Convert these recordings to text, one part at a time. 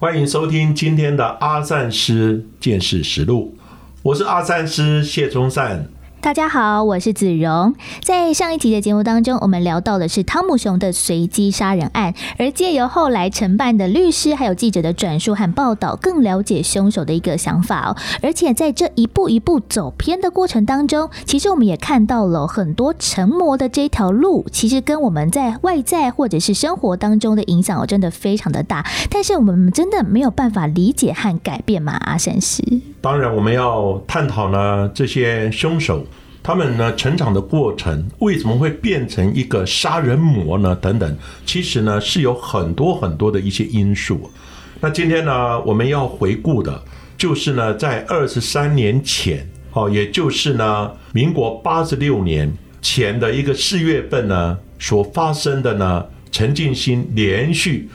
欢迎收听今天的阿善师见识实录，我是阿善师谢忠善。大家好，我是子荣。在上一集的节目当中，我们聊到的是汤姆熊的随机杀人案，而借由后来承办的律师还有记者的转述和报道，更了解凶手的一个想法哦。而且在这一步一步走偏的过程当中，其实我们也看到了很多成魔的这条路，其实跟我们在外在或者是生活当中的影响哦，真的非常的大。但是我们真的没有办法理解和改变吗？阿神师？当然，我们要探讨呢这些凶手。他们呢成长的过程为什么会变成一个杀人魔呢？等等，其实呢是有很多很多的一些因素。那今天呢我们要回顾的，就是呢在二十三年前，哦，也就是呢民国八十六年前的一个四月份呢所发生的呢陈进兴连续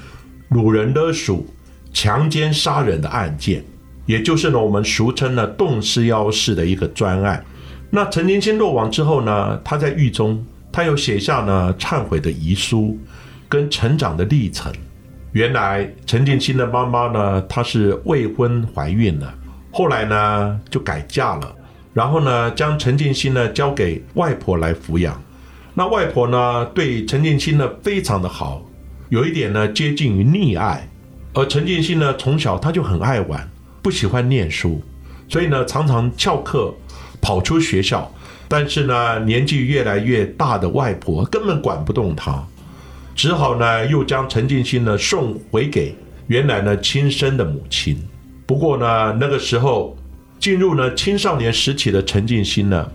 掳人勒赎、强奸杀人的案件，也就是呢我们俗称呢洞师幺式的一个专案。那陈金星落网之后呢？他在狱中，他有写下呢忏悔的遗书，跟成长的历程。原来陈建新的妈妈呢，她是未婚怀孕了，后来呢就改嫁了，然后呢将陈建新呢交给外婆来抚养。那外婆呢对陈建新呢非常的好，有一点呢接近于溺爱。而陈建新呢从小他就很爱玩，不喜欢念书，所以呢常常翘课。跑出学校，但是呢，年纪越来越大的外婆根本管不动他，只好呢，又将陈静心呢送回给原来呢亲生的母亲。不过呢，那个时候进入呢青少年时期的陈静心呢，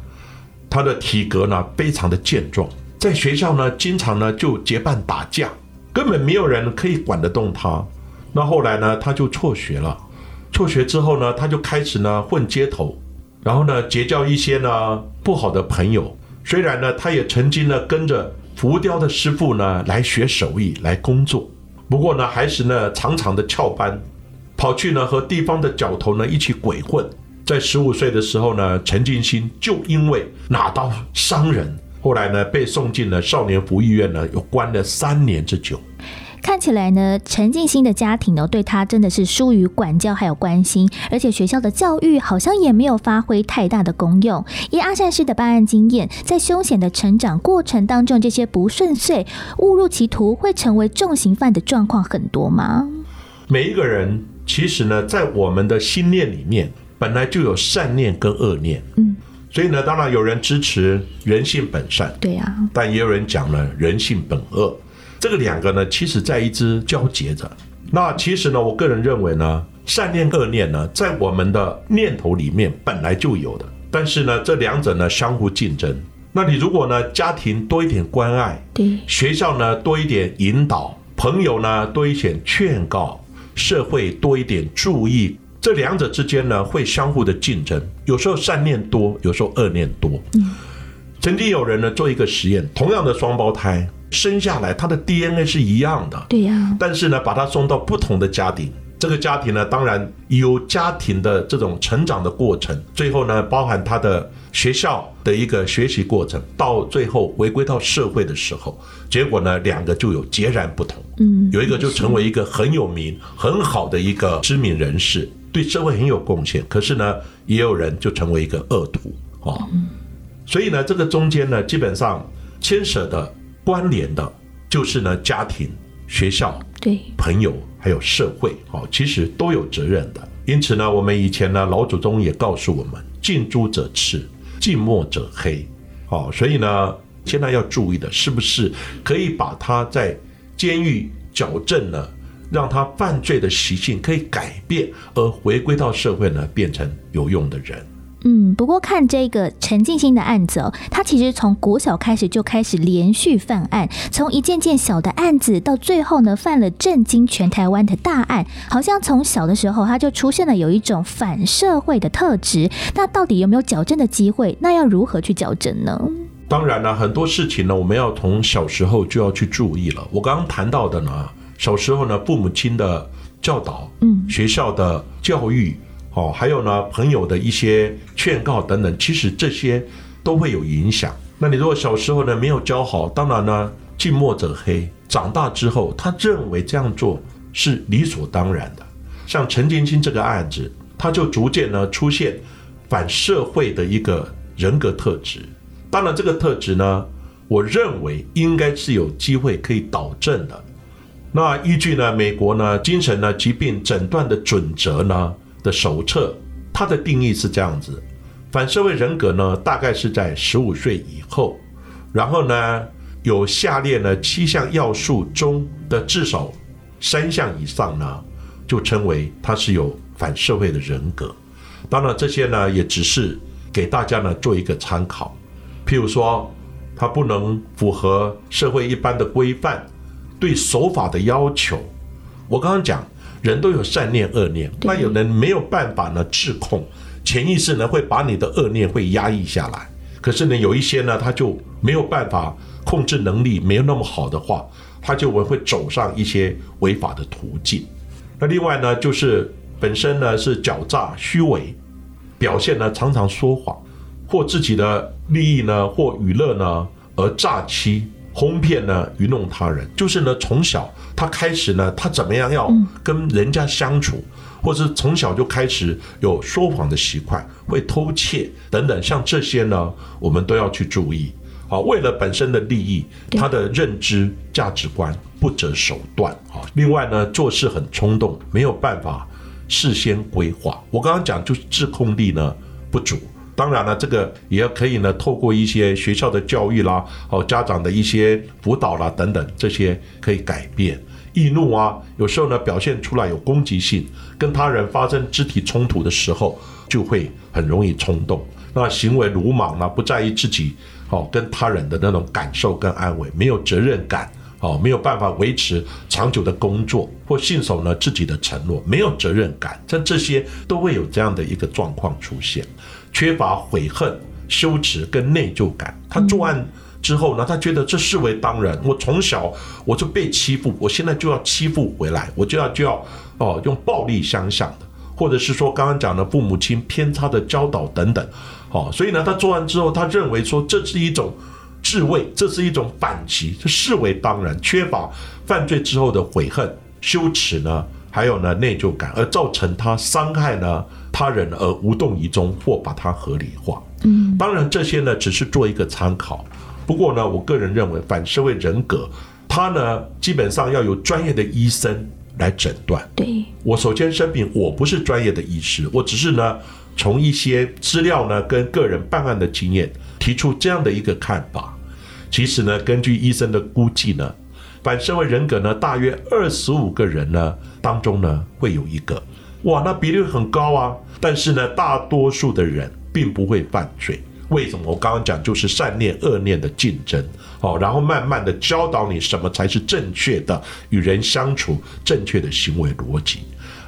他的体格呢非常的健壮，在学校呢经常呢就结伴打架，根本没有人可以管得动他。那后来呢，他就辍学了，辍学之后呢，他就开始呢混街头。然后呢，结交一些呢不好的朋友。虽然呢，他也曾经呢跟着浮雕的师傅呢来学手艺来工作，不过呢，还是呢常常的翘班，跑去呢和地方的角头呢一起鬼混。在十五岁的时候呢，陈进兴就因为拿刀伤人，后来呢被送进了少年福利院呢，又关了三年之久。看起来呢，陈静心的家庭呢，对他真的是疏于管教还有关心，而且学校的教育好像也没有发挥太大的功用。以阿善师的办案经验，在凶险的成长过程当中，这些不顺遂、误入歧途，会成为重刑犯的状况很多吗？每一个人其实呢，在我们的心念里面，本来就有善念跟恶念。嗯，所以呢，当然有人支持人性本善，对呀，但也有人讲了，人性本恶。这个两个呢，其实在一直交结着。那其实呢，我个人认为呢，善念恶念呢，在我们的念头里面本来就有的。但是呢，这两者呢相互竞争。那你如果呢，家庭多一点关爱，对，学校呢多一点引导，朋友呢多一点劝告，社会多一点注意，这两者之间呢会相互的竞争。有时候善念多，有时候恶念多。嗯，曾经有人呢做一个实验，同样的双胞胎。生下来，他的 DNA 是一样的，对呀。但是呢，把他送到不同的家庭，这个家庭呢，当然有家庭的这种成长的过程，最后呢，包含他的学校的一个学习过程，到最后回归到社会的时候，结果呢，两个就有截然不同。嗯，有一个就成为一个很有名、很好的一个知名人士，对社会很有贡献。可是呢，也有人就成为一个恶徒哦。所以呢，这个中间呢，基本上牵涉的。关联的，就是呢，家庭、学校、对朋友还有社会，哦，其实都有责任的。因此呢，我们以前呢，老祖宗也告诉我们：近朱者赤，近墨者黑。好，所以呢，现在要注意的是不是可以把他在监狱矫正呢，让他犯罪的习性可以改变，而回归到社会呢，变成有用的人。嗯，不过看这个陈静心的案子哦，他其实从国小开始就开始连续犯案，从一件件小的案子到最后呢，犯了震惊全台湾的大案，好像从小的时候他就出现了有一种反社会的特质。那到底有没有矫正的机会？那要如何去矫正呢？当然了，很多事情呢，我们要从小时候就要去注意了。我刚刚谈到的呢，小时候呢，父母亲的教导，嗯，学校的教育。哦，还有呢，朋友的一些劝告等等，其实这些都会有影响。那你如果小时候呢没有教好，当然呢，近墨者黑。长大之后，他认为这样做是理所当然的。像陈建清这个案子，他就逐渐呢出现反社会的一个人格特质。当然，这个特质呢，我认为应该是有机会可以导正的。那依据呢，美国呢精神呢疾病诊断的准则呢。的手册，它的定义是这样子：反社会人格呢，大概是在十五岁以后，然后呢，有下列呢七项要素中的至少三项以上呢，就称为他是有反社会的人格。当然，这些呢也只是给大家呢做一个参考。譬如说，他不能符合社会一般的规范，对守法的要求。我刚刚讲。人都有善念恶念，那有人没有办法呢自控，潜意识呢会把你的恶念会压抑下来。可是呢，有一些呢他就没有办法控制能力没有那么好的话，他就会会走上一些违法的途径。那另外呢，就是本身呢是狡诈虚伪，表现呢常常说谎，或自己的利益呢或娱乐呢而诈欺。哄骗呢，愚弄他人，就是呢，从小他开始呢，他怎么样要跟人家相处，或者是从小就开始有说谎的习惯，会偷窃等等，像这些呢，我们都要去注意。好，为了本身的利益，他的认知价值观不择手段啊。另外呢，做事很冲动，没有办法事先规划。我刚刚讲就是自控力呢不足。当然了，这个也要可以呢，透过一些学校的教育啦，哦，家长的一些辅导啦等等，这些可以改变。易怒啊，有时候呢表现出来有攻击性，跟他人发生肢体冲突的时候，就会很容易冲动。那行为鲁莽呢，不在意自己哦跟他人的那种感受跟安慰，没有责任感哦，没有办法维持长久的工作或信守呢自己的承诺，没有责任感，像这些都会有这样的一个状况出现。缺乏悔恨、羞耻跟内疚感。他作案之后呢，他觉得这视为当然。我从小我就被欺负，我现在就要欺负回来，我就要就要哦用暴力相向的，或者是说刚刚讲的父母亲偏差的教导等等。哦，所以呢，他作案之后，他认为说这是一种自卫，这是一种反击，这视为当然。缺乏犯罪之后的悔恨、羞耻呢，还有呢内疚感，而造成他伤害呢。他人而无动于衷，或把它合理化。嗯，当然这些呢只是做一个参考。不过呢，我个人认为反社会人格，它呢基本上要有专业的医生来诊断。对，我首先声明，我不是专业的医师，我只是呢从一些资料呢跟个人办案的经验提出这样的一个看法。其实呢，根据医生的估计呢，反社会人格呢大约二十五个人呢当中呢会有一个。哇，那比例很高啊！但是呢，大多数的人并不会犯罪。为什么？我刚刚讲就是善念恶念的竞争，哦，然后慢慢的教导你什么才是正确的与人相处正确的行为逻辑。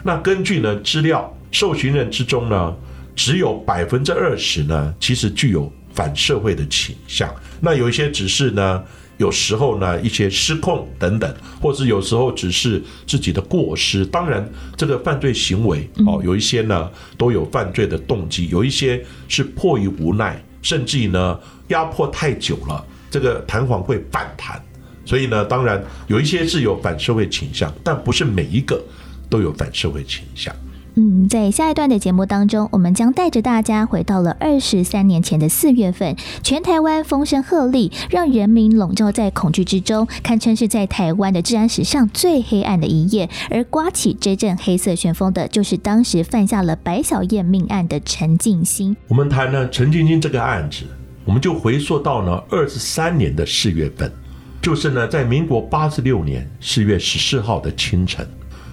那根据呢资料，受询人之中呢，只有百分之二十呢，其实具有反社会的倾向。那有一些只是呢。有时候呢，一些失控等等，或是有时候只是自己的过失。当然，这个犯罪行为哦，有一些呢都有犯罪的动机，有一些是迫于无奈，甚至于呢压迫太久了，这个弹簧会反弹。所以呢，当然有一些是有反社会倾向，但不是每一个都有反社会倾向。嗯，在下一段的节目当中，我们将带着大家回到了二十三年前的四月份，全台湾风声鹤唳，让人民笼罩在恐惧之中，堪称是在台湾的治安史上最黑暗的一夜。而刮起这阵黑色旋风的，就是当时犯下了白小燕命案的陈静心。我们谈呢陈静心这个案子，我们就回溯到呢二十三年的四月份，就是呢在民国八十六年四月十四号的清晨。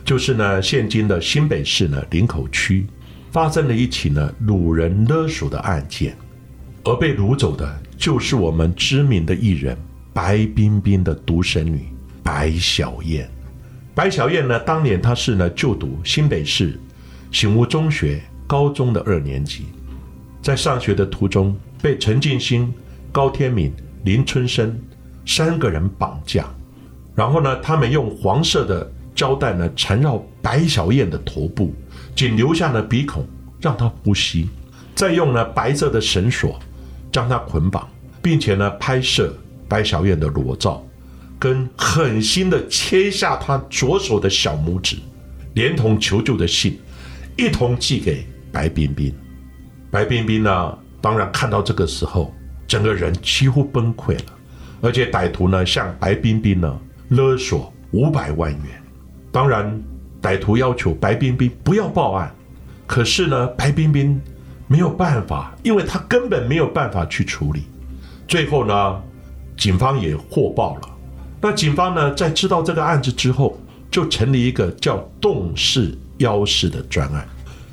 就是呢，现今的新北市呢林口区，发生了一起呢掳人勒索的案件，而被掳走的就是我们知名的艺人白冰冰的独生女白小燕。白小燕呢，当年她是呢就读新北市醒悟中学高中的二年级，在上学的途中被陈进兴、高天敏、林春生三个人绑架，然后呢，他们用黄色的胶带呢缠绕白小燕的头部。仅留下了鼻孔，让她呼吸，再用呢白色的绳索将她捆绑，并且呢拍摄白小燕的裸照，跟狠心的切下他左手的小拇指，连同求救的信，一同寄给白冰冰。白冰冰呢，当然看到这个时候，整个人几乎崩溃了，而且歹徒呢向白冰冰呢勒索五百万元，当然。歹徒要求白冰冰不要报案，可是呢，白冰冰没有办法，因为他根本没有办法去处理。最后呢，警方也获报了。那警方呢，在知道这个案子之后，就成立一个叫“动视幺式”的专案。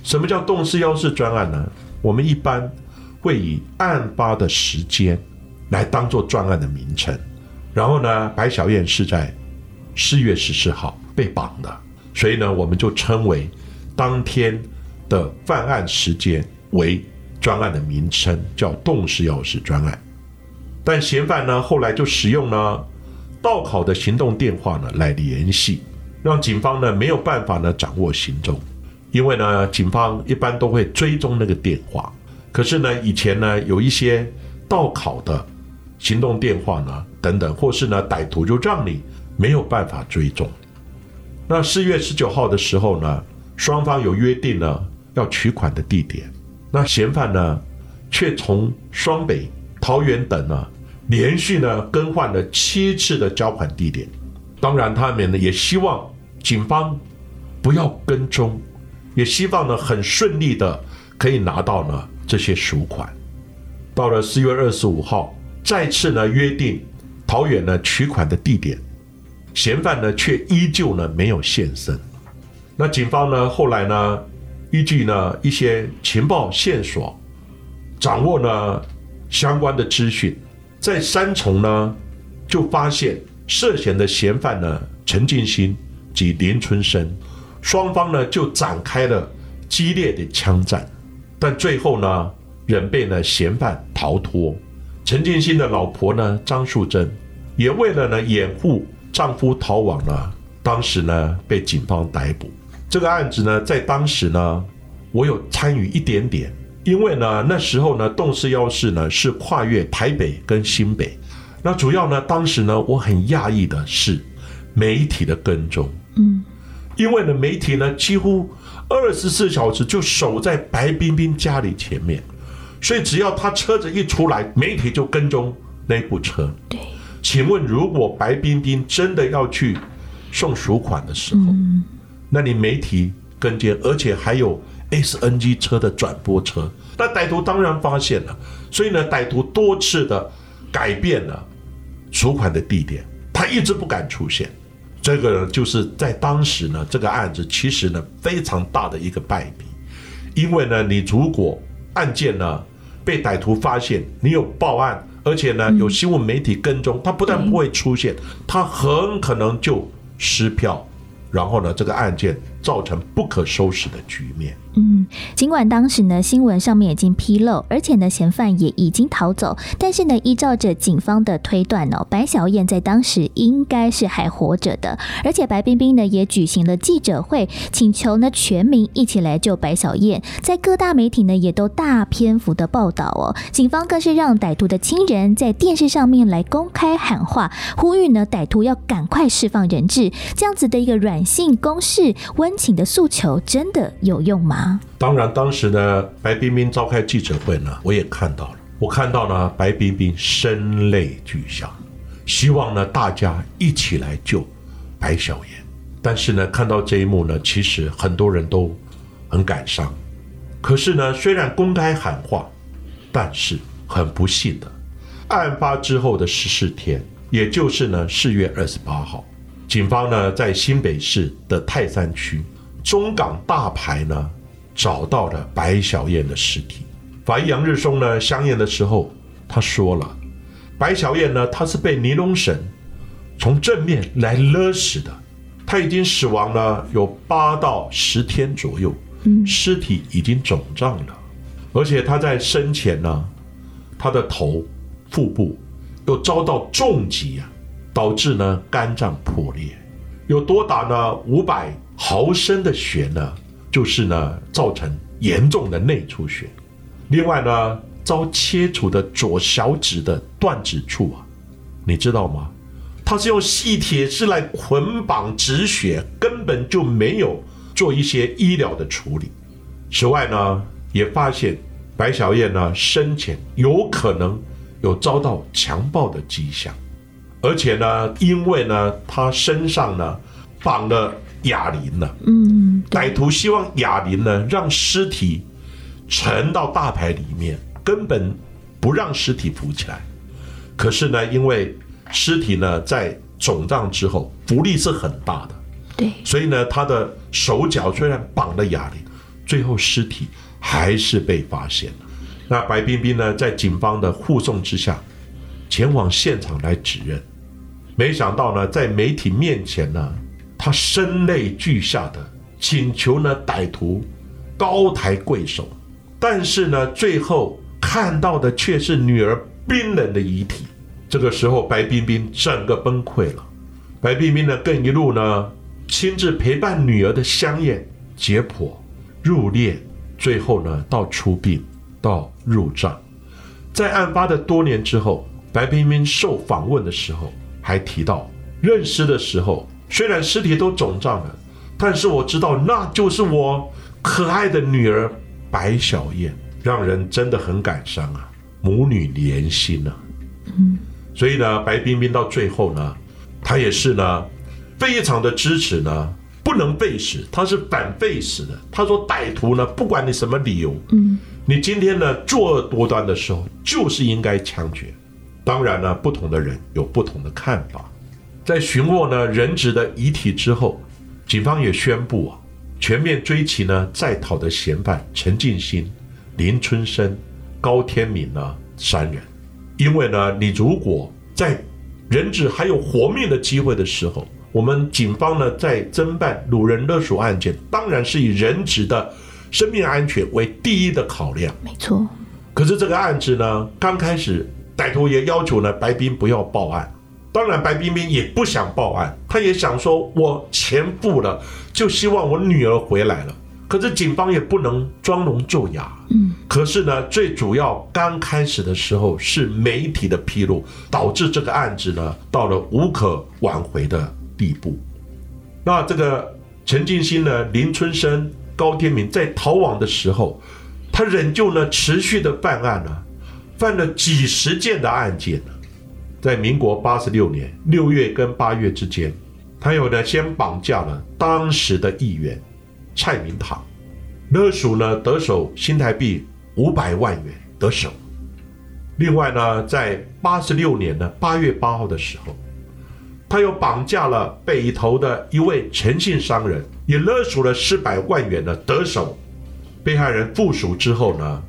什么叫“动视幺式”专案呢？我们一般会以案发的时间来当做专案的名称。然后呢，白小燕是在四月十四号被绑的。所以呢，我们就称为当天的犯案时间为专案的名称，叫“动式钥匙专案”。但嫌犯呢，后来就使用了盗考的行动电话呢来联系，让警方呢没有办法呢掌握行踪。因为呢，警方一般都会追踪那个电话，可是呢，以前呢有一些盗考的行动电话呢等等，或是呢歹徒就让你没有办法追踪。那四月十九号的时候呢，双方有约定了要取款的地点。那嫌犯呢，却从双北、桃园等呢，连续呢更换了七次的交款地点。当然，他们呢也希望警方不要跟踪，也希望呢很顺利的可以拿到呢这些赎款。到了四月二十五号，再次呢约定桃园呢取款的地点。嫌犯呢，却依旧呢没有现身。那警方呢，后来呢，依据呢一些情报线索，掌握呢相关的资讯，在三重呢就发现涉嫌的嫌犯呢陈进兴及林春生，双方呢就展开了激烈的枪战，但最后呢仍被呢嫌犯逃脱。陈进兴的老婆呢张素贞，也为了呢掩护。丈夫逃亡了，当时呢被警方逮捕。这个案子呢，在当时呢，我有参与一点点，因为呢那时候呢，动视幺式呢是跨越台北跟新北。那主要呢，当时呢我很讶异的是媒体的跟踪，嗯，因为呢媒体呢几乎二十四小时就守在白冰冰家里前面，所以只要他车子一出来，媒体就跟踪那部车。对。请问，如果白冰冰真的要去送赎款的时候，那你媒体跟进，而且还有 SNG 车的转播车，那歹徒当然发现了，所以呢，歹徒多次的改变了赎款的地点，他一直不敢出现。这个呢就是在当时呢，这个案子其实呢非常大的一个败笔，因为呢，你如果案件呢被歹徒发现，你有报案。而且呢，有新闻媒体跟踪，他不但不会出现，他很可能就失票，然后呢，这个案件造成不可收拾的局面。嗯，尽管当时呢新闻上面已经披露，而且呢嫌犯也已经逃走，但是呢依照着警方的推断哦，白小燕在当时应该是还活着的，而且白冰冰呢也举行了记者会，请求呢全民一起来救白小燕，在各大媒体呢也都大篇幅的报道哦，警方更是让歹徒的亲人在电视上面来公开喊话，呼吁呢歹徒要赶快释放人质，这样子的一个软性攻势、温请的诉求，真的有用吗？当然，当时呢，白冰冰召开记者会呢，我也看到了。我看到呢，白冰冰声泪俱下，希望呢大家一起来救白小燕。但是呢，看到这一幕呢，其实很多人都很感伤。可是呢，虽然公开喊话，但是很不幸的，案发之后的十四天，也就是呢四月二十八号，警方呢在新北市的泰山区。中港大排呢，找到了白小燕的尸体。法医杨日松呢相验的时候，他说了，白小燕呢，她是被尼龙绳从正面来勒死的，她已经死亡了有八到十天左右，尸体已经肿胀了，而且她在生前呢，她的头、腹部又遭到重击啊，导致呢肝脏破裂，有多达呢五百毫升的血呢，就是呢造成严重的内出血。另外呢，遭切除的左小指的断指处啊，你知道吗？他是用细铁丝来捆绑止血，根本就没有做一些医疗的处理。此外呢，也发现白小燕呢生前有可能有遭到强暴的迹象，而且呢，因为呢他身上呢绑了哑铃呢，嗯，歹徒希望哑铃呢让尸体。沉到大海里面，根本不让尸体浮起来。可是呢，因为尸体呢在肿胀之后，浮力是很大的，对，所以呢，他的手脚虽然绑了哑铃，最后尸体还是被发现了。那白冰冰呢，在警方的护送之下，前往现场来指认。没想到呢，在媒体面前呢，他声泪俱下的请求呢歹徒高抬贵手。但是呢，最后看到的却是女儿冰冷的遗体。这个时候，白冰冰整个崩溃了。白冰冰呢，更一路呢亲自陪伴女儿的香艳、解剖、入殓，最后呢到出殡、到入葬。在案发的多年之后，白冰冰受访问的时候还提到，认尸的时候虽然尸体都肿胀了，但是我知道那就是我可爱的女儿。白小燕让人真的很感伤啊，母女连心啊。嗯，所以呢，白冰冰到最后呢，她也是呢，非常的支持呢，不能背死，她是反背死的。她说歹徒呢，不管你什么理由，嗯，你今天呢作恶多端的时候，就是应该枪决。当然呢，不同的人有不同的看法。在寻获呢人质的遗体之后，警方也宣布啊。全面追缉呢在逃的嫌犯陈进兴、林春生、高天明呢三人，因为呢，你如果在人质还有活命的机会的时候，我们警方呢在侦办掳人勒索案件，当然是以人质的生命安全为第一的考量。没错。可是这个案子呢，刚开始歹徒也要求呢白冰不要报案。当然，白冰冰也不想报案，她也想说，我钱付了，就希望我女儿回来了。可是警方也不能装聋作哑。嗯。可是呢，最主要刚开始的时候是媒体的披露，导致这个案子呢到了无可挽回的地步。那这个陈进兴呢、林春生、高天明在逃亡的时候，他仍旧呢持续的办案呢，犯了几十件的案件呢。在民国八十六年六月跟八月之间，他有呢先绑架了当时的议员蔡明堂，勒索呢得手新台币五百万元得手。另外呢，在八十六年的八月八号的时候，他又绑架了北投的一位诚信商人，也勒索了四百万元的得手。被害人附属之后呢，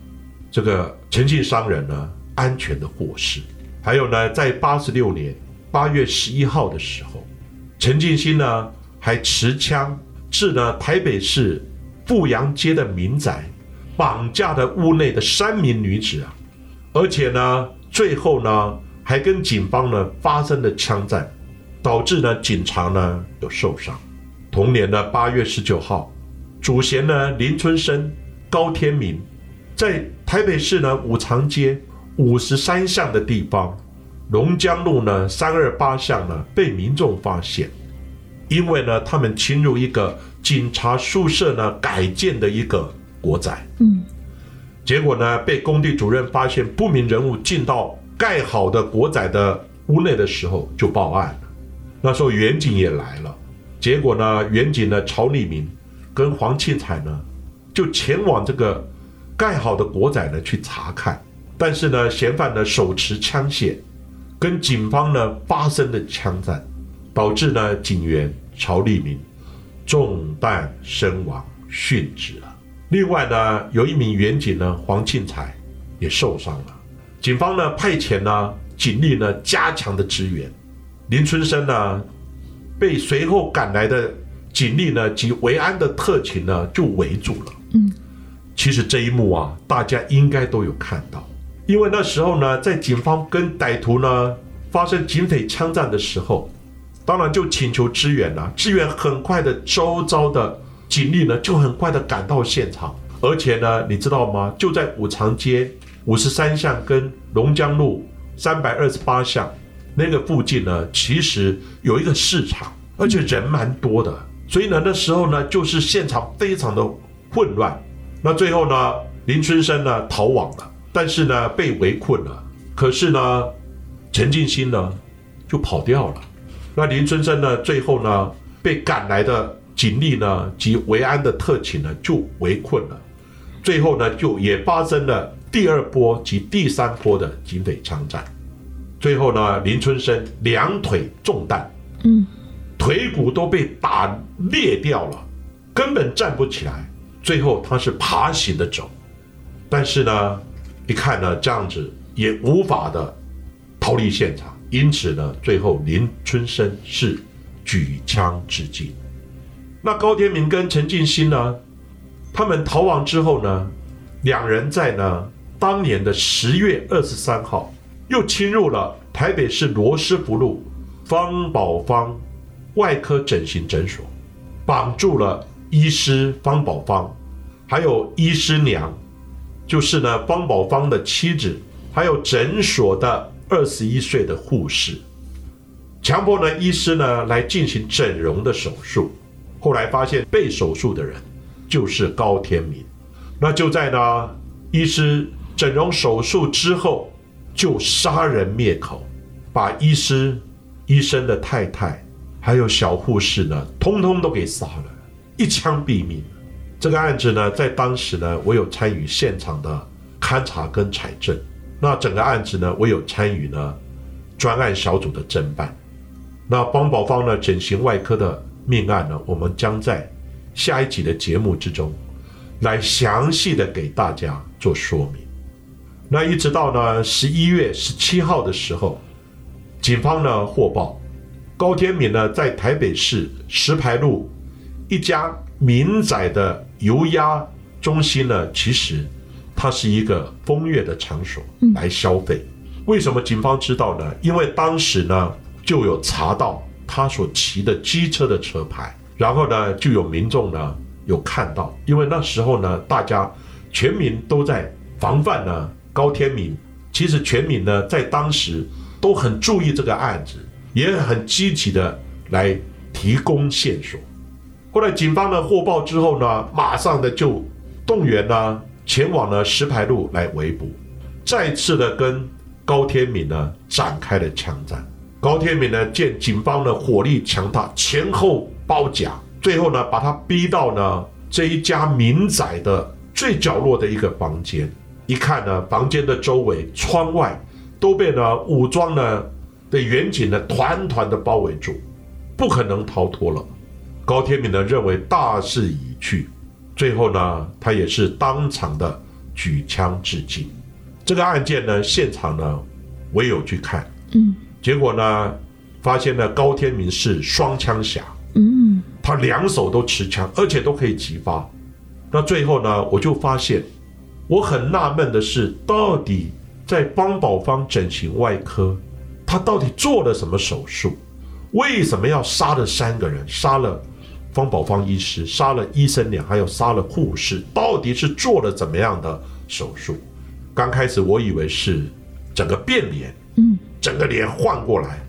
这个诚信商人呢安全的获释。还有呢，在八十六年八月十一号的时候，陈进兴呢还持枪至呢台北市富阳街的民宅，绑架的屋内的三名女子啊，而且呢，最后呢还跟警方呢发生了枪战，导致呢警察呢有受伤。同年的八月十九号，主嫌呢林春生、高天明，在台北市呢五常街。五十三巷的地方，龙江路呢三二八巷呢被民众发现，因为呢他们侵入一个警察宿舍呢改建的一个国宅，嗯，结果呢被工地主任发现不明人物进到盖好的国宅的屋内的时候就报案了，那时候远警也来了，结果呢远警呢曹立明跟黄庆彩呢就前往这个盖好的国宅呢去查看。但是呢，嫌犯呢手持枪械，跟警方呢发生了枪战，导致呢警员曹立明中弹身亡殉职了。另外呢，有一名员警呢，黄庆才也受伤了。警方呢派遣呢警力呢加强的支援，林春生呢被随后赶来的警力呢及维安的特勤呢就围住了。嗯，其实这一幕啊，大家应该都有看到，因为那时候呢，在警方跟歹徒呢发生警匪枪战的时候，当然就请求支援了。支援很快的，周遭的警力呢就很快的赶到现场，而且呢，你知道吗？就在五常街。五十三巷跟龙江路三百二十八巷那个附近呢，其实有一个市场，而且人蛮多的，所以呢，那时候呢，就是现场非常的混乱。那最后呢，林春生呢逃亡了，但是呢被围困了。可是呢，陈进兴呢就跑掉了。那林春生呢，最后呢被赶来的警力呢及维安的特勤呢就围困了。最后呢，就也发生了。第二波及第三波的警匪枪战，最后呢，林春生两腿中弹，嗯，腿骨都被打裂掉了，根本站不起来。最后他是爬行的走，但是呢，一看呢这样子也无法的逃离现场，因此呢，最后林春生是举枪自尽。那高天明跟陈进兴呢，他们逃亡之后呢，两人在呢。当年的十月二十三号，又侵入了台北市罗斯福路方宝芳外科整形诊所，绑住了医师方宝芳，还有医师娘，就是呢方宝芳的妻子，还有诊所的二十一岁的护士，强迫呢医师呢来进行整容的手术。后来发现被手术的人就是高天明，那就在呢医师。整容手术之后，就杀人灭口，把医师、医生的太太，还有小护士呢，通通都给杀了，一枪毙命。这个案子呢，在当时呢，我有参与现场的勘查跟采证。那整个案子呢，我有参与呢专案小组的侦办。那方宝方呢，整形外科的命案呢，我们将在下一集的节目之中，来详细的给大家做说明。那一直到呢十一月十七号的时候，警方呢获报，高天敏呢在台北市石牌路一家民宅的油压中心呢，其实它是一个风月的场所来消费。为什么警方知道呢？因为当时呢就有查到他所骑的机车的车牌，然后呢就有民众呢有看到，因为那时候呢大家全民都在防范呢。高天明，其实全民呢在当时都很注意这个案子，也很积极的来提供线索。后来警方呢获报之后呢，马上的就动员呢前往了石牌路来围捕，再次的跟高天明呢展开了枪战。高天明呢见警方的火力强大，前后包夹，最后呢把他逼到呢这一家民宅的最角落的一个房间。一看呢，房间的周围、窗外都被呢武装呢的远警呢团团的包围住，不可能逃脱了。高天明呢认为大势已去，最后呢他也是当场的举枪自尽。这个案件呢现场呢我有去看，嗯，结果呢发现呢高天明是双枪侠，嗯，他两手都持枪，而且都可以击发。那最后呢我就发现。我很纳闷的是，到底在方宝芳整形外科，他到底做了什么手术？为什么要杀了三个人？杀了方宝芳医师，杀了医生俩，还有杀了护士，到底是做了怎么样的手术？刚开始我以为是整个变脸，嗯，整个脸换过来。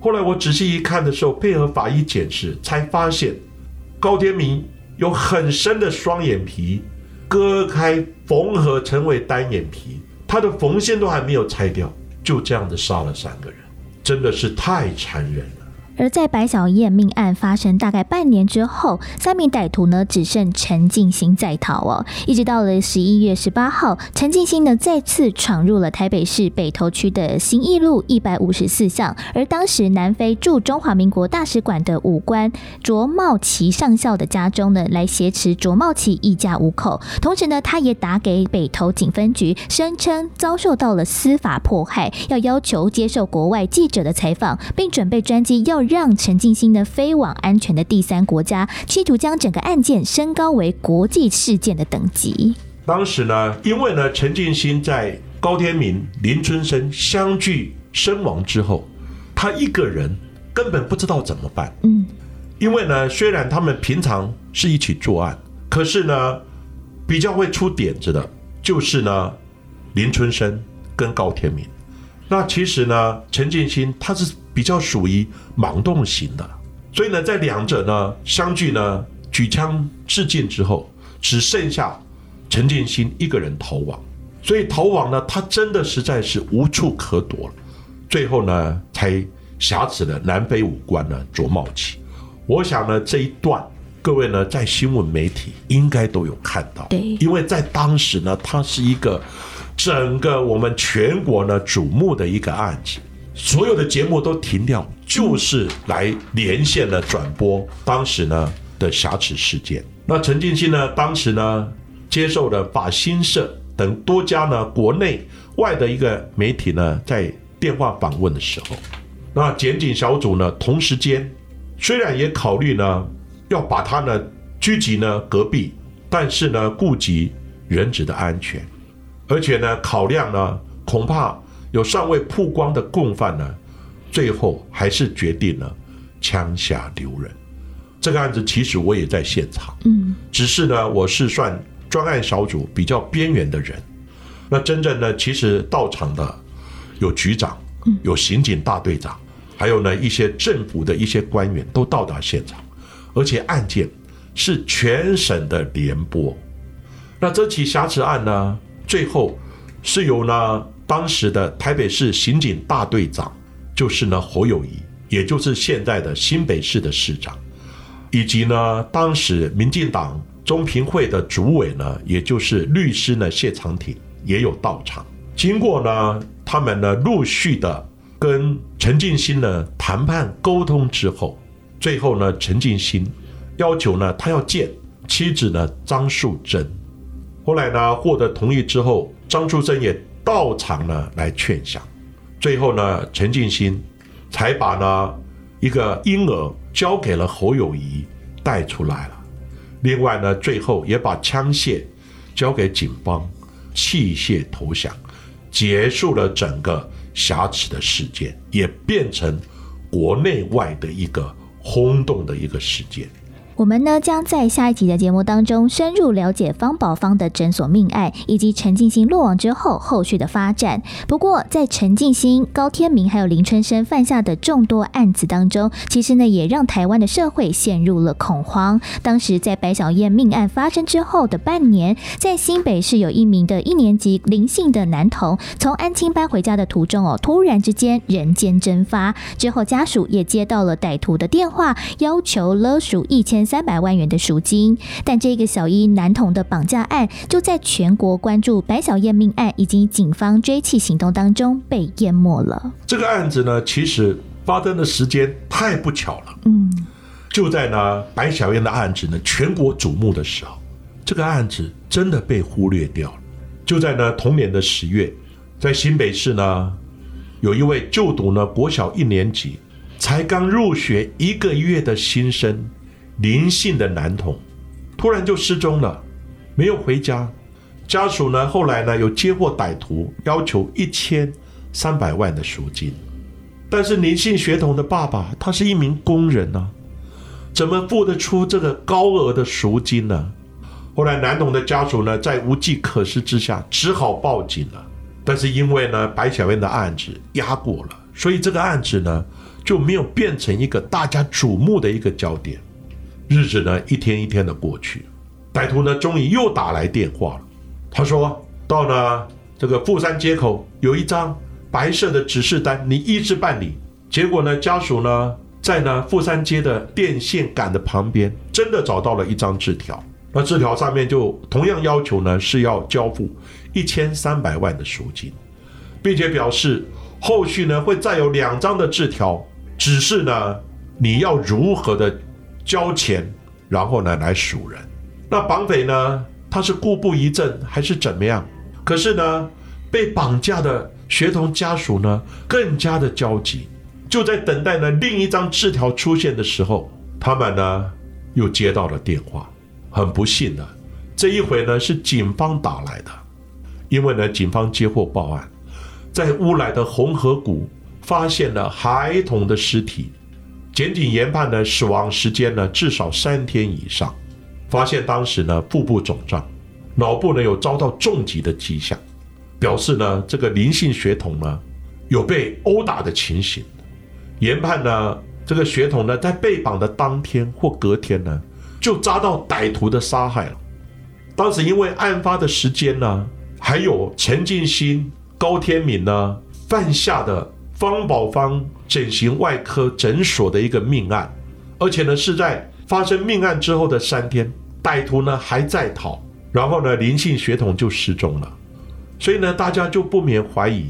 后来我仔细一看的时候，配合法医检视，才发现高天明有很深的双眼皮。割开缝合成为单眼皮，他的缝线都还没有拆掉，就这样子杀了三个人，真的是太残忍了。而在白小燕命案发生大概半年之后，三名歹徒呢只剩陈进兴在逃哦。一直到了十一月十八号，陈进兴呢再次闯入了台北市北投区的新义路一百五十四巷，而当时南非驻中华民国大使馆的武官卓茂奇上校的家中呢，来挟持卓茂奇一家五口。同时呢，他也打给北投警分局，声称遭受到了司法迫害，要要求接受国外记者的采访，并准备专机要。让陈进兴呢飞往安全的第三国家，企图将整个案件升高为国际事件的等级。当时呢，因为呢，陈进兴在高天明、林春生相继身亡之后，他一个人根本不知道怎么办。嗯，因为呢，虽然他们平常是一起作案，可是呢，比较会出点子的，就是呢，林春生跟高天明。那其实呢，陈进兴他是。比较属于盲动型的，所以呢，在两者呢相距呢举枪致敬之后，只剩下陈建新一个人逃亡。所以逃亡呢，他真的实在是无处可躲了。最后呢，才挟持了南非武官呢卓茂奇。我想呢，这一段各位呢在新闻媒体应该都有看到，对，因为在当时呢，它是一个整个我们全国呢瞩目的一个案子。所有的节目都停掉，就是来连线了转播当时呢的瑕疵事件。那陈进兴呢，当时呢接受了法新社等多家呢国内外的一个媒体呢在电话访问的时候，那检警小组呢同时间虽然也考虑呢要把他呢拘集呢隔壁，但是呢顾及原子的安全，而且呢考量呢恐怕。有尚未曝光的共犯呢，最后还是决定了枪下留人。这个案子其实我也在现场，嗯，只是呢，我是算专案小组比较边缘的人。那真正呢，其实到场的有局长，有刑警大队长，还有呢一些政府的一些官员都到达现场，而且案件是全省的联播。那这起瑕疵案呢，最后是由呢。当时的台北市刑警大队长就是呢侯友谊，也就是现在的新北市的市长，以及呢当时民进党中评会的主委呢，也就是律师呢谢长廷也有到场。经过呢他们呢陆续的跟陈进兴呢谈判沟通之后，最后呢陈进兴要求呢他要见妻子呢张树贞，后来呢获得同意之后，张树贞也。到场呢来劝降，最后呢，陈进兴才把呢一个婴儿交给了侯友谊带出来了。另外呢，最后也把枪械交给警方，弃械投降，结束了整个瑕疵的事件，也变成国内外的一个轰动的一个事件。我们呢将在下一集的节目当中深入了解方宝芳的诊所命案，以及陈静心落网之后后续的发展。不过，在陈静心、高天明还有林春生犯下的众多案子当中，其实呢也让台湾的社会陷入了恐慌。当时在白小燕命案发生之后的半年，在新北市有一名的一年级林姓的男童从安亲班回家的途中哦，突然之间人间蒸发。之后家属也接到了歹徒的电话，要求勒赎一千。三百万元的赎金，但这个小一男童的绑架案就在全国关注白小燕命案以及警方追缉行动当中被淹没了。这个案子呢，其实发生的时间太不巧了。嗯，就在呢白小燕的案子呢全国瞩目的时候，这个案子真的被忽略掉了。就在呢同年的十月，在新北市呢，有一位就读呢国小一年级，才刚入学一个月的新生。林姓的男童突然就失踪了，没有回家。家属呢后来呢有接获歹徒要求一千三百万的赎金，但是林姓学童的爸爸他是一名工人呢，怎么付得出这个高额的赎金呢？后来男童的家属呢在无计可施之下只好报警了，但是因为呢白小燕的案子压过了，所以这个案子呢就没有变成一个大家瞩目的一个焦点。日子呢一天一天的过去，歹徒呢终于又打来电话了。他说到了这个富山街口有一张白色的指示单，你一直办理。结果呢家属呢在呢富山街的电线杆的旁边，真的找到了一张字条。那字条上面就同样要求呢是要交付一千三百万的赎金，并且表示后续呢会再有两张的字条，只是呢你要如何的交钱，然后呢来赎人。那绑匪呢他是故布疑阵还是怎么样？可是呢被绑架的学童家属呢更加的焦急，就在等待呢另一张字条出现的时候，他们呢又接到了电话。很不幸的，这一回呢是警方打来的，因为呢警方接获报案，在乌来的红河谷发现了孩童的尸体，检警研判呢死亡时间呢至少三天以上，发现当时呢腹部肿胀，脑部呢有遭到重击的迹象，表示呢这个林姓血统呢有被殴打的情形，研判呢这个血统呢在被绑的当天或隔天呢。就遭到歹徒的杀害了。当时因为案发的时间呢，还有陈进兴、高天敏呢犯下的方宝芳整形外科诊所的一个命案，而且呢是在发生命案之后的三天，歹徒呢还在逃，然后呢林姓血统就失踪了。所以呢大家就不免怀疑，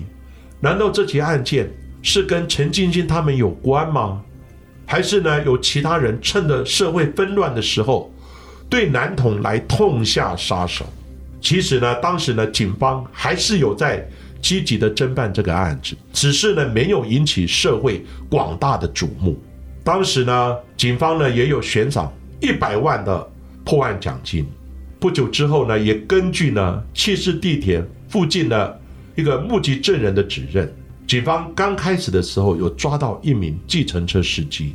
难道这起案件是跟陈晶晶他们有关吗？还是呢，有其他人趁着社会纷乱的时候，对男童来痛下杀手。其实呢，当时呢，警方还是有在积极的侦办这个案子，只是呢，没有引起社会广大的瞩目。当时呢，警方呢也有悬赏一百万的破案奖金。不久之后呢，也根据呢，弃市地铁附近的一个目击证人的指认。警方刚开始的时候有抓到一名计程车司机，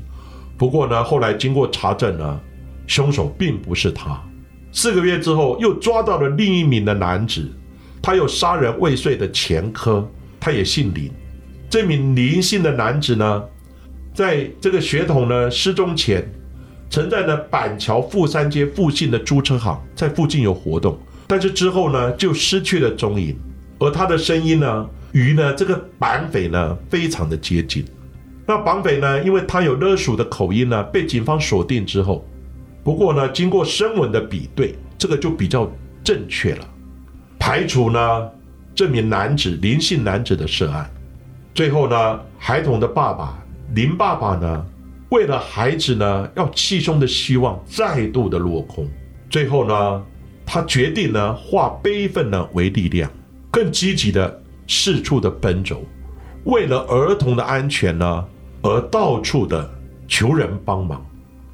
不过呢，后来经过查证呢，凶手并不是他。四个月之后，又抓到了另一名的男子，他有杀人未遂的前科，他也姓林。这名林姓的男子呢，在这个血统呢失踪前，曾在呢板桥富山街附近的租车行在附近有活动，但是之后呢就失去了踪影，而他的声音呢。与呢这个绑匪呢非常的接近，那绑匪呢，因为他有勒索的口音呢，被警方锁定之后，不过呢，经过声纹的比对，这个就比较正确了，排除呢这名男子林姓男子的涉案。最后呢，孩童的爸爸林爸爸呢，为了孩子呢要气胸的希望再度的落空，最后呢，他决定呢化悲愤呢为力量，更积极的。四处的奔走，为了儿童的安全呢，而到处的求人帮忙。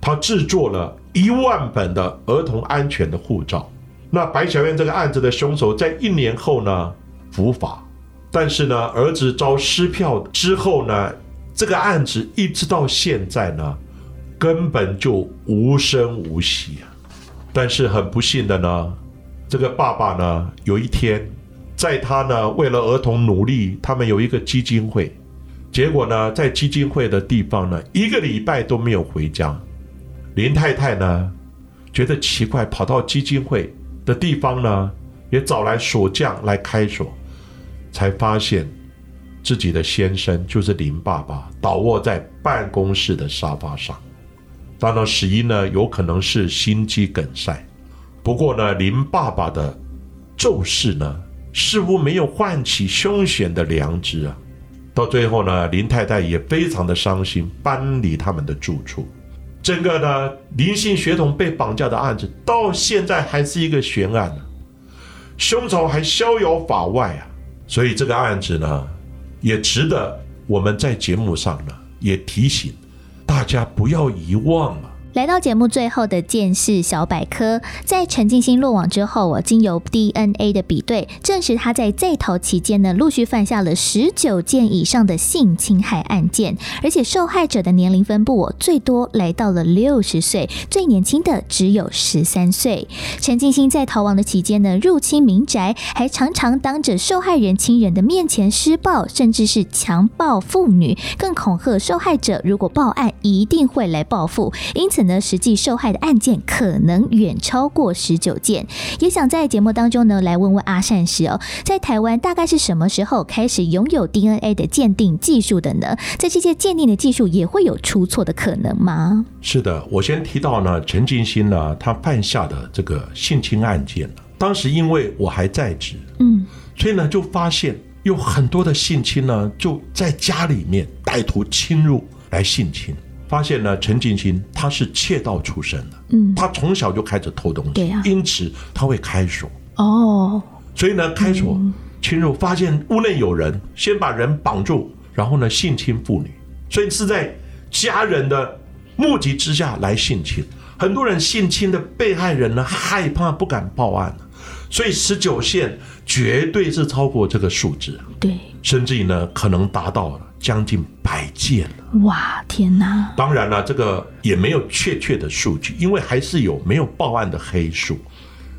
他制作了一万本的儿童安全的护照。那白小燕这个案子的凶手在一年后呢伏法，但是呢儿子遭撕票之后呢，这个案子一直到现在呢，根本就无声无息啊。但是很不幸的呢，这个爸爸呢有一天。在他呢，为了儿童努力，他们有一个基金会，结果呢，在基金会的地方呢，一个礼拜都没有回家。林太太呢，觉得奇怪，跑到基金会的地方呢，也找来锁匠来开锁，才发现自己的先生就是林爸爸倒卧在办公室的沙发上。当然，死因呢，有可能是心肌梗塞。不过呢，林爸爸的咒誓呢。似乎没有唤起凶险的良知啊！到最后呢，林太太也非常的伤心，搬离他们的住处。整个的，林姓血统被绑架的案子到现在还是一个悬案呢，凶手还逍遥法外啊！所以这个案子呢，也值得我们在节目上呢，也提醒大家不要遗忘啊。来到节目最后的见识小百科，在陈静心落网之后，我经由 DNA 的比对，证实他在在逃期间呢，陆续犯下了十九件以上的性侵害案件，而且受害者的年龄分布，我最多来到了六十岁，最年轻的只有十三岁。陈静心在逃亡的期间呢，入侵民宅，还常常当着受害人亲人的面前施暴，甚至是强暴妇女，更恐吓受害者，如果报案一定会来报复。因此。此呢，实际受害的案件可能远超过十九件。也想在节目当中呢，来问问阿善师哦，在台湾大概是什么时候开始拥有 DNA 的鉴定技术的呢？在这些鉴定的技术也会有出错的可能吗？是的，我先提到呢，陈金星呢，他犯下的这个性侵案件呢，当时因为我还在职，嗯，所以呢，就发现有很多的性侵呢，就在家里面歹徒侵入来性侵。发现呢，陈金星他是窃盗出身的，嗯。他从小就开始偷东西，对啊。因此他会开锁，哦，所以呢，开锁侵入，发现屋内有人，先把人绑住，然后呢性侵妇女，所以是在家人的目击之下来性侵。很多人性侵的被害人呢，害怕不敢报案，所以十九线绝对是超过这个数字，对，甚至于呢可能达到了将近百件了。哇，天哪，当然了，这个也没有确切的数据，因为还是有没有报案的黑数。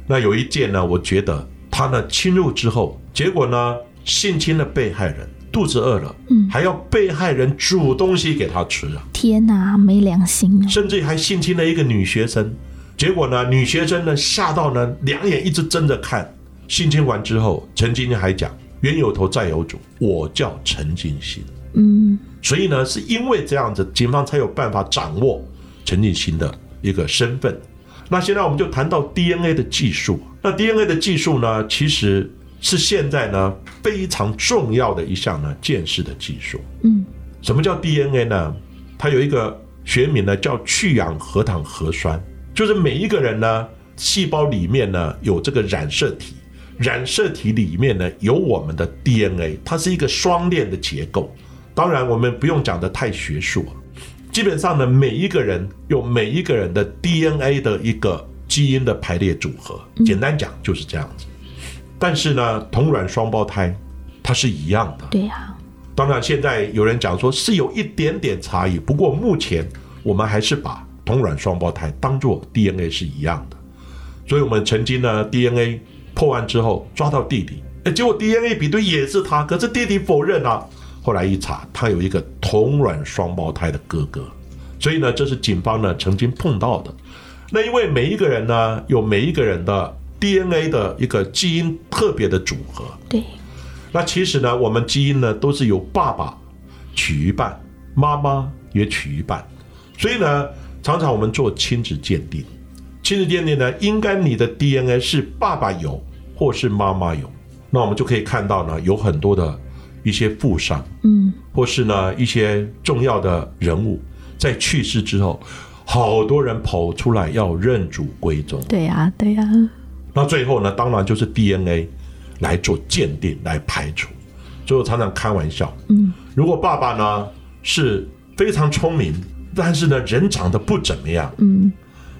那有一件呢，我觉得他呢侵入之后，结果呢性侵了被害人，肚子饿了，嗯还要被害人煮东西给他吃啊，天哪，没良心啊，甚至还性侵了一个女学生。结果呢，女学生呢吓到呢，两眼一直睁着看。性侵完之后，陈金星还讲冤有头债有主，我叫陈金星。嗯，所以呢，是因为这样子，警方才有办法掌握陈进兴的一个身份。那现在我们就谈到 DNA 的技术。那 DNA 的技术呢，其实是现在呢非常重要的一项呢见识的技术。嗯，什么叫 DNA 呢？它有一个学名呢叫去氧核糖核酸，就是每一个人呢细胞里面呢有这个染色体，染色体里面呢有我们的 DNA，它是一个双链的结构。当然，我们不用讲的太学术，基本上呢，每一个人有每一个人的 DNA 的一个基因的排列组合，简单讲就是这样子。但是呢，同卵双胞胎它是一样的。对呀，当然，现在有人讲说是有一点点差异，不过目前我们还是把同卵双胞胎当做 DNA 是一样的。所以我们曾经呢 DNA 破案之后抓到弟弟，哎，结果 DNA 比对也是他，可是弟弟否认啊。后来一查，他有一个同卵双胞胎的哥哥，所以呢，这是警方呢曾经碰到的。那因为每一个人呢有每一个人的 DNA 的一个基因特别的组合，对，那其实呢，我们基因呢都是由爸爸取一半，妈妈也取一半，所以呢，常常我们做亲子鉴定，亲子鉴定呢，应该你的 DNA 是爸爸有或是妈妈有，那我们就可以看到呢，有很多的一些富商，嗯，或是呢一些重要的人物在去世之后，好多人跑出来要认祖归宗，对啊，对啊，那最后呢，当然就是 DNA 来做鉴定来排除。所以我常常开玩笑，嗯，如果爸爸呢是非常聪明，但是呢人长得不怎么样，嗯，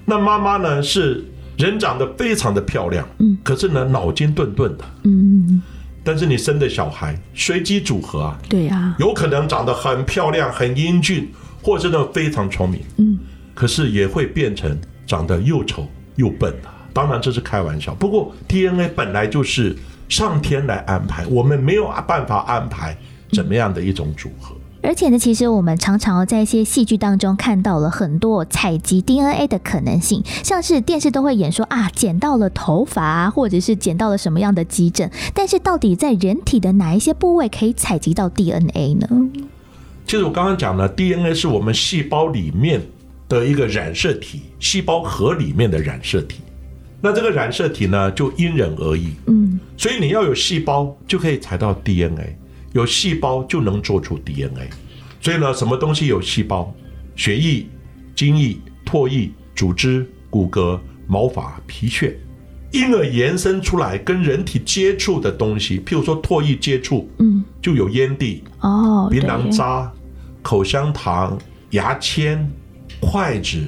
那妈妈呢是人长得非常的漂亮，嗯，可是呢脑筋钝钝的，嗯，但是你生的小孩随机组合啊，对啊，有可能长得很漂亮、很英俊，或者呢非常聪明，嗯，可是也会变成长得又丑又笨的。当然这是开玩笑，不过 DNA 本来就是上天来安排，我们没有办法安排怎么样的一种组合。而且呢，其实我们常常在一些戏剧当中看到了很多采集 DNA 的可能性，像是电视都会演说啊，捡到了头发啊，或者是捡到了什么样的基证，但是到底在人体的哪一些部位可以采集到 DNA 呢？其实我刚刚讲了，DNA 是我们细胞里面的一个染色体，细胞核里面的染色体。那这个染色体呢，就因人而异。嗯，所以你要有细胞，就可以采到 DNA；有细胞就能做出 DNA。所以呢，什么东西有细胞？血液、精液、唾液、组织、骨骼、毛发、皮屑，因而延伸出来跟人体接触的东西，譬如说唾液接触，嗯，就有烟蒂、哦，槟榔渣、口香糖、牙签、筷子、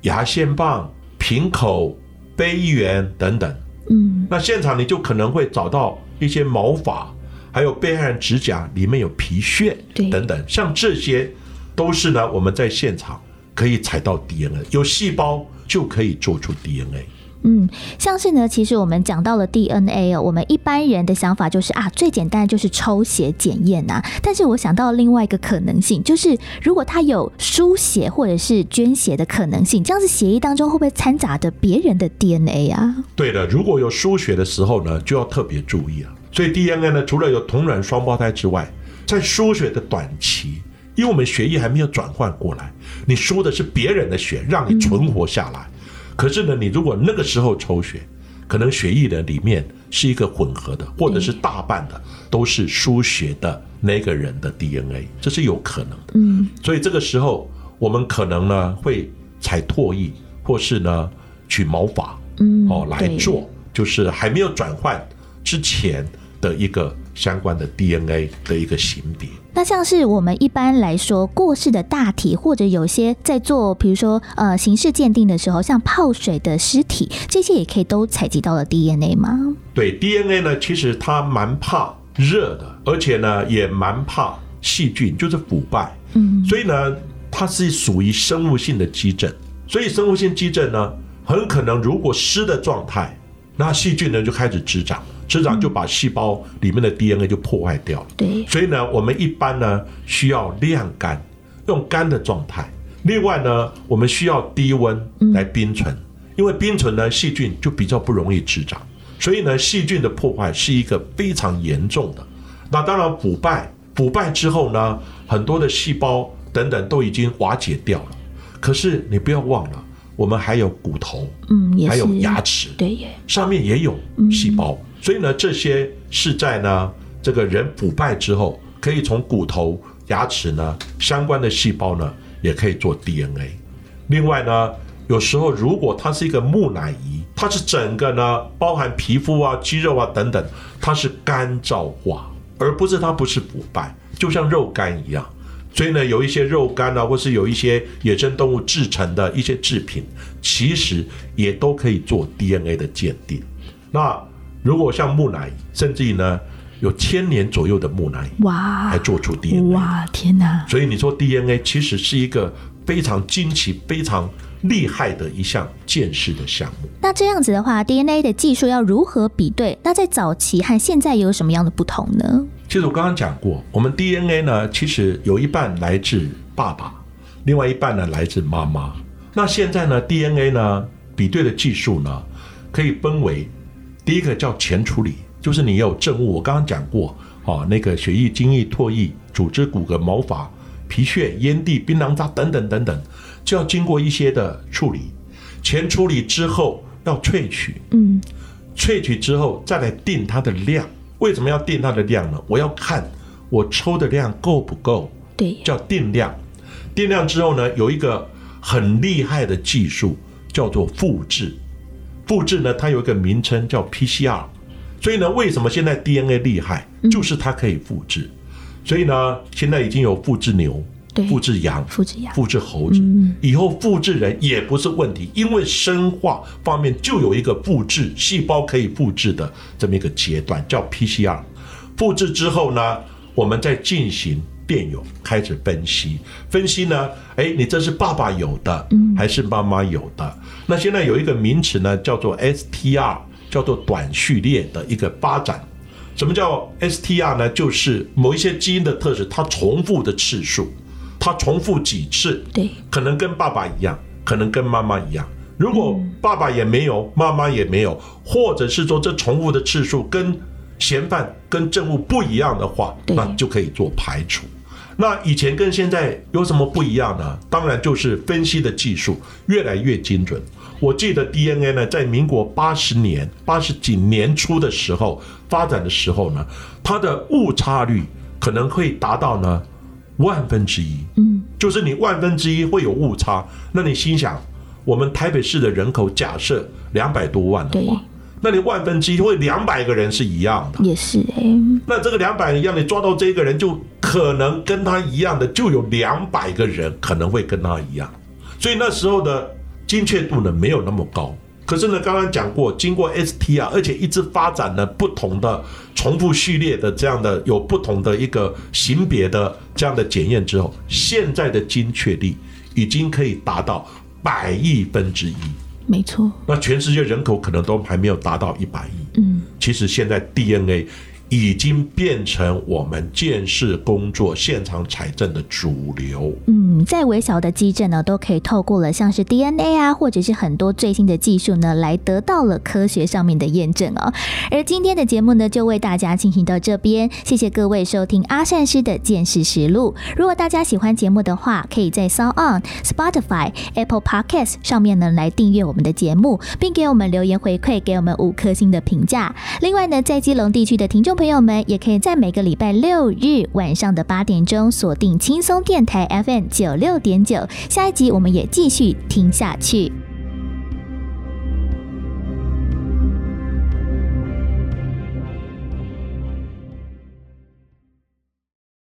牙线棒、瓶口、杯缘等等。嗯，那现场你就可能会找到一些毛发，还有被害人指甲里面有皮屑对等等，像这些都是呢我们在现场可以采到 DNA，有细胞就可以做出 DNA。嗯，像是呢，其实我们讲到了 DNA 哦，我们一般人的想法就是啊，最简单就是抽血检验呐。但是我想到另外一个可能性，就是如果他有输血或者是捐血的可能性，这样子血液当中会不会掺杂着别人的 DNA 啊？对的，如果有输血的时候呢，就要特别注意啊。所以 DNA 呢，除了有同卵双胞胎之外，在输血的短期，因为我们血液还没有转换过来，你输的是别人的血，让你存活下来。可是呢，你如果那个时候抽血，可能血液的里面是一个混合的，或者是大半的都是输血的那个人的 DNA，这是有可能的。嗯，所以这个时候我们可能呢会采唾液，或是呢取毛发，嗯，哦来做，就是还没有转换之前的一个。相关的 DNA 的一个型别，那像是我们一般来说过世的大体，或者有些在做，比如说呃刑事鉴定的时候，像泡水的尸体，这些也可以都采集到了 DNA 吗？对 DNA 呢，其实它蛮怕热的，而且呢也蛮怕细菌，就是腐败。嗯，所以呢它是属于生物性的基症，所以生物性基症呢很可能如果湿的状态，那细菌呢就开始滋长。成长就把细胞里面的 DNA 就破坏掉了。对，所以呢，我们一般呢需要晾干，用干的状态。另外呢，我们需要低温来冰存，因为冰存呢细菌就比较不容易滋长。所以呢，细菌的破坏是一个非常严重的。那当然腐败，腐败之后呢，很多的细胞等等都已经瓦解掉了。可是你不要忘了，我们还有骨头，嗯，还有牙齿，对耶，上面也有细胞。所以呢，这些是在呢这个人腐败之后，可以从骨头、牙齿呢相关的细胞呢，也可以做 DNA。另外呢，有时候如果它是一个木乃伊，它是整个呢包含皮肤啊、肌肉啊等等，它是干燥化，而不是它不是腐败，就像肉干一样。所以呢，有一些肉干啊，或是有一些野生动物制成的一些制品，其实也都可以做 DNA 的鉴定。那如果像木乃伊，甚至于呢有千年左右的木乃伊，哇，还做出 DNA，哇，天哪！所以你说 DNA 其实是一个非常惊奇、非常厉害的一项见识的项目。那这样子的话，DNA 的技术要如何比对？那在早期和现在有什么样的不同呢？其实我刚刚讲过，我们 DNA 呢，其实有一半来自爸爸，另外一半呢来自妈妈。那现在呢，DNA 呢比对的技术呢，可以分为。第一个叫前处理，就是你有证物，我刚刚讲过，哦，那个血液、精液、唾液、组织、骨骼、毛发、皮屑、烟蒂、槟榔渣等等等等，就要经过一些的处理。前处理之后要萃取，嗯，萃取之后再来定它的量。为什么要定它的量呢？我要看我抽的量够不够，对，叫定量。定量之后呢，有一个很厉害的技术叫做复制。复制呢，它有一个名称叫 PCR，所以呢，为什么现在 DNA 厉害，就是它可以复制。所以呢，现在已经有复制牛、复制羊、复制羊、复制猴子，以后复制人也不是问题，因为生化方面就有一个复制细胞可以复制的这么一个阶段，叫 PCR。复制之后呢，我们再进行。辩友开始分析，分析呢，哎，你这是爸爸有的，还是妈妈有的？那现在有一个名词呢，叫做 STR，叫做短序列的一个发展。什么叫 STR 呢？就是某一些基因的特质，它重复的次数，它重复几次？对，可能跟爸爸一样，可能跟妈妈一样。如果爸爸也没有，妈妈也没有，或者是说这重复的次数跟嫌犯跟证物不一样的话，那就可以做排除。那以前跟现在有什么不一样呢？当然就是分析的技术越来越精准。我记得 DNA 呢，在民国八十年、八十几年初的时候发展的时候呢，它的误差率可能会达到呢万分之一。嗯，就是你万分之一会有误差，那你心想，我们台北市的人口假设两百多万的话。那你万分之一会两百个人是一样的，也是哎。那这个两百一样，你抓到这个人，就可能跟他一样的，就有两百个人可能会跟他一样。所以那时候的精确度呢没有那么高。可是呢，刚刚讲过，经过 ST 啊，而且一直发展了不同的重复序列的这样的有不同的一个型别的这样的检验之后，现在的精确率已经可以达到百亿分之一。没错。那全世界人口可能都还没有达到一百亿。嗯，其实现在 DNA。已经变成我们建设工作现场采证的主流。嗯，再微小的基证呢，都可以透过了像是 DNA 啊，或者是很多最新的技术呢，来得到了科学上面的验证哦。而今天的节目呢，就为大家进行到这边，谢谢各位收听阿善师的见识实录。如果大家喜欢节目的话，可以在 s o n Spotify、Apple Podcast 上面呢来订阅我们的节目，并给我们留言回馈，给我们五颗星的评价。另外呢，在基隆地区的听众朋友们也可以在每个礼拜六日晚上的八点钟锁定轻松电台 FM 九六点九，下一集我们也继续听下去。